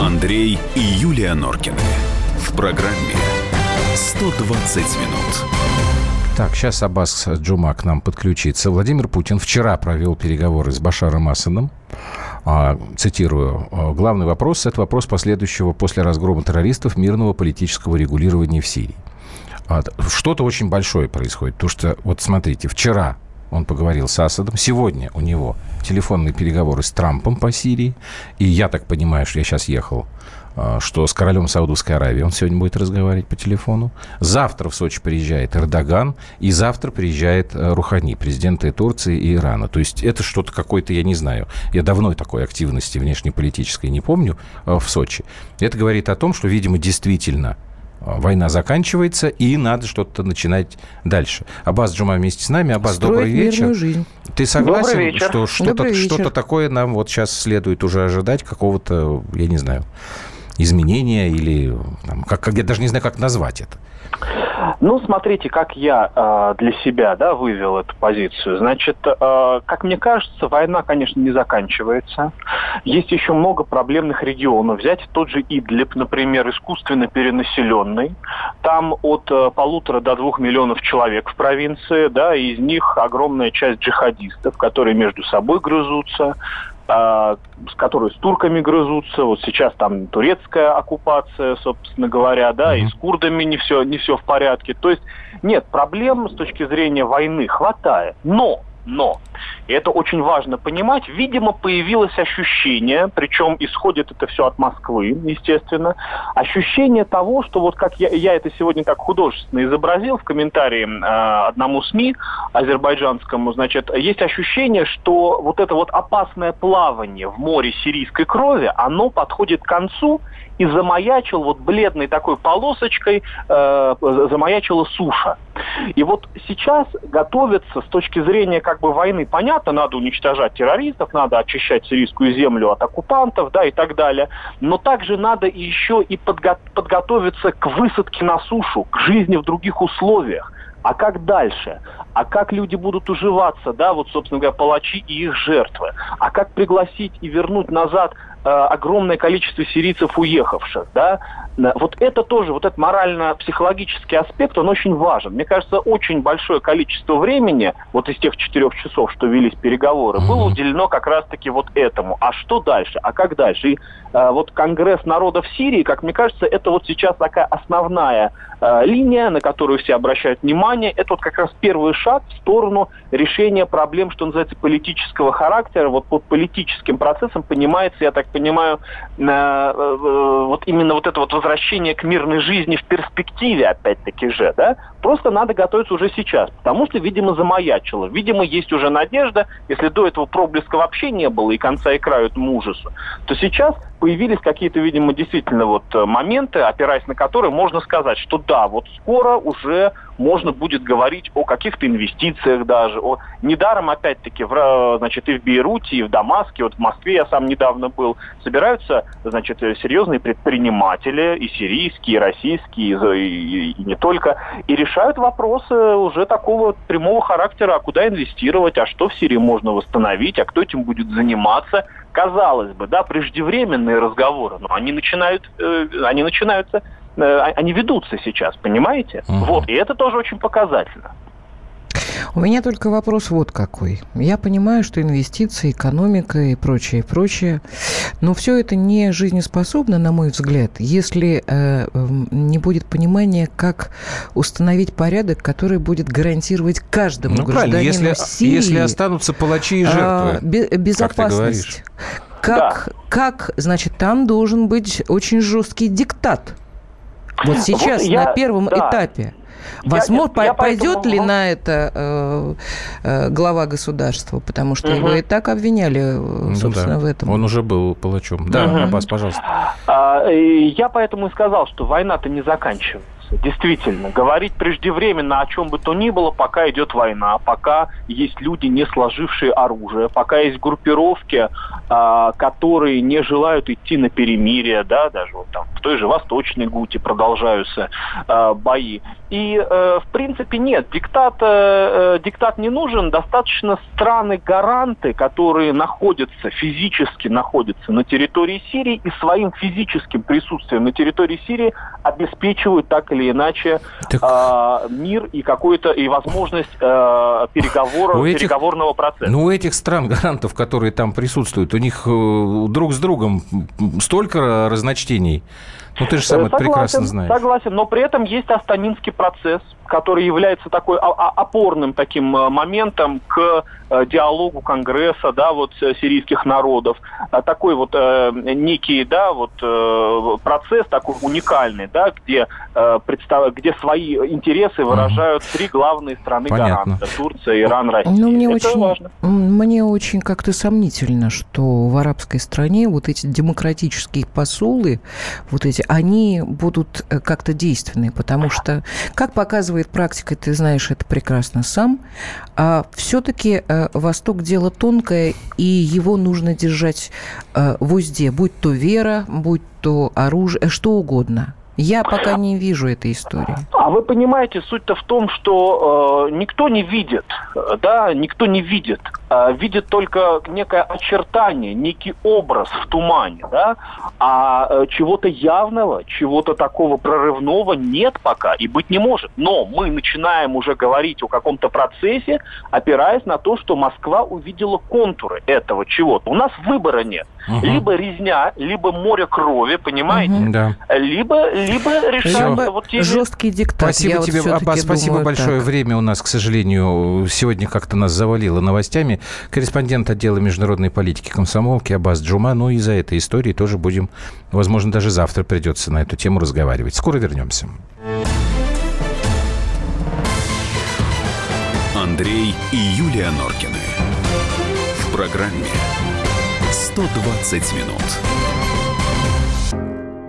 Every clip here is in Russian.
Андрей и Юлия Норкины. В программе «120 минут». Так, сейчас Аббас Джума к нам подключится. Владимир Путин вчера провел переговоры с Башаром Асадом. А, цитирую, «А, главный вопрос – это вопрос последующего после разгрома террористов мирного политического регулирования в Сирии. А, что-то очень большое происходит, потому что, вот смотрите, вчера он поговорил с Асадом. Сегодня у него телефонные переговоры с Трампом по Сирии. И я так понимаю, что я сейчас ехал а, что с королем Саудовской Аравии он сегодня будет разговаривать по телефону. Завтра в Сочи приезжает Эрдоган, и завтра приезжает э, Рухани, президенты Турции и Ирана. То есть это что-то какое-то, я не знаю, я давно такой активности внешнеполитической не помню э, в Сочи. Это говорит о том, что, видимо, действительно война заканчивается, и надо что-то начинать дальше. Аббас Джума вместе с нами. Аббас, Строить добрый вечер. жизнь. Ты согласен, что что-то, что-то такое нам вот сейчас следует уже ожидать, какого-то, я не знаю, изменения или там, как, как я даже не знаю, как назвать это. Ну, смотрите, как я э, для себя да, вывел эту позицию. Значит, э, как мне кажется, война, конечно, не заканчивается. Есть еще много проблемных регионов. Взять тот же Идлиб, например, искусственно перенаселенный. Там от э, полутора до двух миллионов человек в провинции, да, и из них огромная часть джихадистов, которые между собой грызутся, с которой с турками грызутся. Вот сейчас там турецкая оккупация, собственно говоря, да, и с курдами не все, не все в порядке. То есть нет, проблем с точки зрения войны хватает. Но но, и это очень важно понимать, видимо, появилось ощущение, причем исходит это все от Москвы, естественно, ощущение того, что вот как я, я это сегодня как художественно изобразил в комментарии э, одному СМИ азербайджанскому, значит, есть ощущение, что вот это вот опасное плавание в море сирийской крови, оно подходит к концу, и замаячил вот бледной такой полосочкой, э, замаячила суша. И вот сейчас готовится с точки зрения как бы войны, понятно, надо уничтожать террористов, надо очищать сирийскую землю от оккупантов, да, и так далее, но также надо еще и подго- подготовиться к высадке на сушу, к жизни в других условиях. А как дальше? А как люди будут уживаться, да, вот, собственно говоря, палачи и их жертвы? А как пригласить и вернуть назад огромное количество сирийцев уехавших, да? Э, Вот это тоже, вот этот морально-психологический аспект, он очень важен. Мне кажется, очень большое количество времени, вот из тех четырех часов, что велись переговоры, было уделено как раз-таки вот этому. А что дальше? А как дальше? И э, вот Конгресс народов Сирии, как мне кажется, это вот сейчас такая основная э, линия, на которую все обращают внимание. Это вот как раз первый шаг в сторону решения проблем, что называется, политического характера. Вот под политическим процессом понимается, я так понимаю, э, э, вот именно вот это вот возвращение к мирной жизни в перспективе, опять-таки же, да, просто надо готовиться уже сейчас, потому что, видимо, замаячило. Видимо, есть уже надежда, если до этого проблеска вообще не было и конца и краю этому ужасу, то сейчас появились какие-то, видимо, действительно вот э, моменты, опираясь на которые можно сказать, что да, вот скоро уже можно будет говорить о каких-то инвестициях даже. О... Недаром, опять-таки, в, значит, и в Бейруте, и в Дамаске, вот в Москве я сам недавно был, собираются, значит, серьезные предприниматели, и сирийские, и российские, и, и- и не только, и решают вопросы уже такого прямого характера, а куда инвестировать, а что в Сирии можно восстановить, а кто этим будет заниматься. Казалось бы, да, преждевременные разговоры, но они начинают, э, они начинаются э, они ведутся сейчас, понимаете? Мгм. Вот, и это тоже очень показательно. У меня только вопрос вот какой. Я понимаю, что инвестиции, экономика и прочее, прочее, но все это не жизнеспособно, на мой взгляд, если э, м, не будет понимания, как установить порядок, который будет гарантировать каждому Ну, гражданину если, Сирии если останутся палачи и а, жертвы. бе- безопасность. Как, как, значит, там должен быть очень жесткий диктат. Вот сейчас я- на первом да. этапе. Я- Возможно, я по- пойдет поэтому- ли на это э, э, глава государства, потому что его Мгм. и так обвиняли, э, Ну собственно, да, в этом. Он уже был палачом. Да, Мгм. Аббас, пожалуйста. А, я поэтому и сказал, что война-то не заканчивается. Действительно, говорить преждевременно о чем бы то ни было, пока идет война, пока есть люди, не сложившие оружие, пока есть группировки, а, которые не желают идти на перемирие, да, даже вот там той же Восточной Гути продолжаются э, бои. И, э, в принципе, нет, диктат, э, э диктат не нужен, достаточно страны-гаранты, которые находятся, физически находятся на территории Сирии и своим физическим присутствием на территории Сирии обеспечивают так или иначе так... э, мир и какую-то и возможность э, переговоров, этих, переговорного процесса. Ну, у этих стран-гарантов, которые там присутствуют, у них э, друг с другом столько разночтений. Ну, ты же сам согласен, это прекрасно знаешь. Согласен, но при этом есть Астанинский процесс, который является такой опорным таким э, моментом к э, диалогу Конгресса, да, вот э, сирийских народов. А такой вот э, некий, да, вот э, процесс такой уникальный, да, где, э, представ... где свои интересы выражают три главные страны гаранта – Турция, Иран, Россия. Ну, мне Это очень, важно. Мне очень как-то сомнительно, что в арабской стране вот эти демократические посулы, вот эти, они будут как-то действенны, потому что, как показывает показывает практика, ты знаешь это прекрасно сам, а все-таки э, Восток дело тонкое, и его нужно держать э, в узде, будь то вера, будь то оружие, э, что угодно. Я пока не вижу этой истории. А вы понимаете, суть-то в том, что э, никто не видит, да, никто не видит, видит только некое очертание, некий образ в тумане, да, а э, чего-то явного, чего-то такого прорывного нет пока и быть не может. Но мы начинаем уже говорить о каком-то процессе, опираясь на то, что Москва увидела контуры этого чего-то. У нас выбора нет. Угу. Либо резня, либо море крови, понимаете? Угу. Да. Либо либо решать вот те жесткий диктат. Спасибо Я тебе, вот Аббас, спасибо думаю, большое. Так. Время у нас, к сожалению, сегодня как-то нас завалило новостями. Корреспондент отдела международной политики комсомолки Аббас Джума. Ну и за этой историей тоже будем, возможно, даже завтра придется на эту тему разговаривать. Скоро вернемся. Андрей и Юлия Норкины. В программе «120 минут»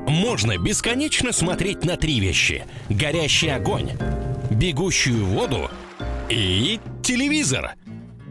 можно бесконечно смотреть на три вещи. Горящий огонь, бегущую воду и телевизор.